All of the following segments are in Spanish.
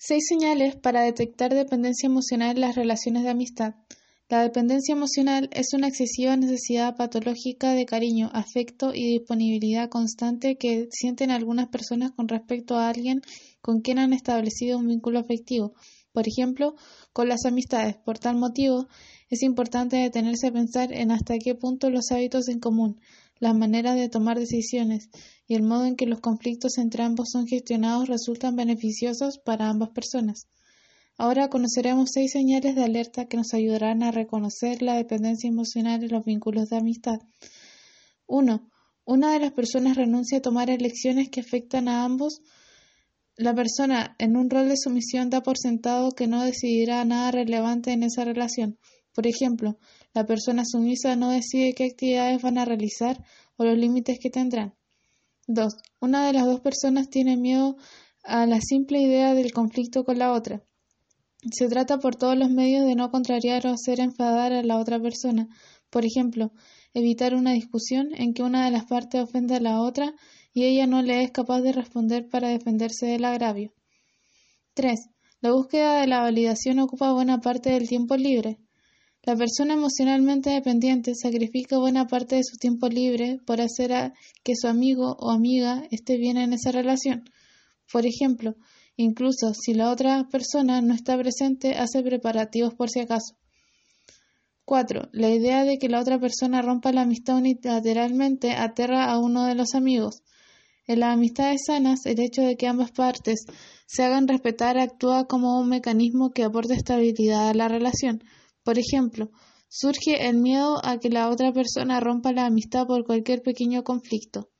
Seis señales para detectar dependencia emocional en las relaciones de amistad. La dependencia emocional es una excesiva necesidad patológica de cariño, afecto y disponibilidad constante que sienten algunas personas con respecto a alguien con quien han establecido un vínculo afectivo, por ejemplo, con las amistades. Por tal motivo, es importante detenerse a pensar en hasta qué punto los hábitos en común, las maneras de tomar decisiones y el modo en que los conflictos entre ambos son gestionados resultan beneficiosos para ambas personas. Ahora conoceremos seis señales de alerta que nos ayudarán a reconocer la dependencia emocional en los vínculos de amistad. 1. Una de las personas renuncia a tomar elecciones que afectan a ambos. La persona en un rol de sumisión da por sentado que no decidirá nada relevante en esa relación. Por ejemplo, la persona sumisa no decide qué actividades van a realizar o los límites que tendrán. 2. Una de las dos personas tiene miedo a la simple idea del conflicto con la otra. Se trata por todos los medios de no contrariar o hacer enfadar a la otra persona. Por ejemplo, evitar una discusión en que una de las partes ofenda a la otra y ella no le es capaz de responder para defenderse del agravio. 3. La búsqueda de la validación ocupa buena parte del tiempo libre. La persona emocionalmente dependiente sacrifica buena parte de su tiempo libre por hacer que su amigo o amiga esté bien en esa relación. Por ejemplo, incluso si la otra persona no está presente, hace preparativos por si acaso. 4. La idea de que la otra persona rompa la amistad unilateralmente aterra a uno de los amigos. En las amistades sanas, el hecho de que ambas partes se hagan respetar actúa como un mecanismo que aporta estabilidad a la relación. Por ejemplo, surge el miedo a que la otra persona rompa la amistad por cualquier pequeño conflicto.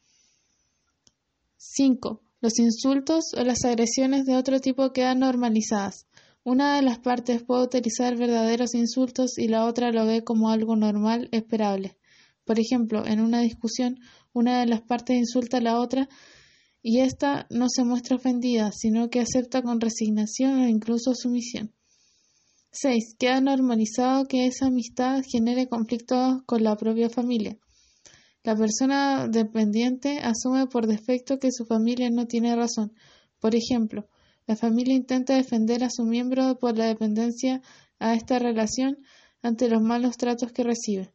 5. Los insultos o las agresiones de otro tipo quedan normalizadas. Una de las partes puede utilizar verdaderos insultos y la otra lo ve como algo normal, esperable. Por ejemplo, en una discusión, una de las partes insulta a la otra y ésta no se muestra ofendida, sino que acepta con resignación o incluso sumisión. 6. Queda normalizado que esa amistad genere conflictos con la propia familia. La persona dependiente asume por defecto que su familia no tiene razón. Por ejemplo, la familia intenta defender a su miembro por la dependencia a esta relación ante los malos tratos que recibe.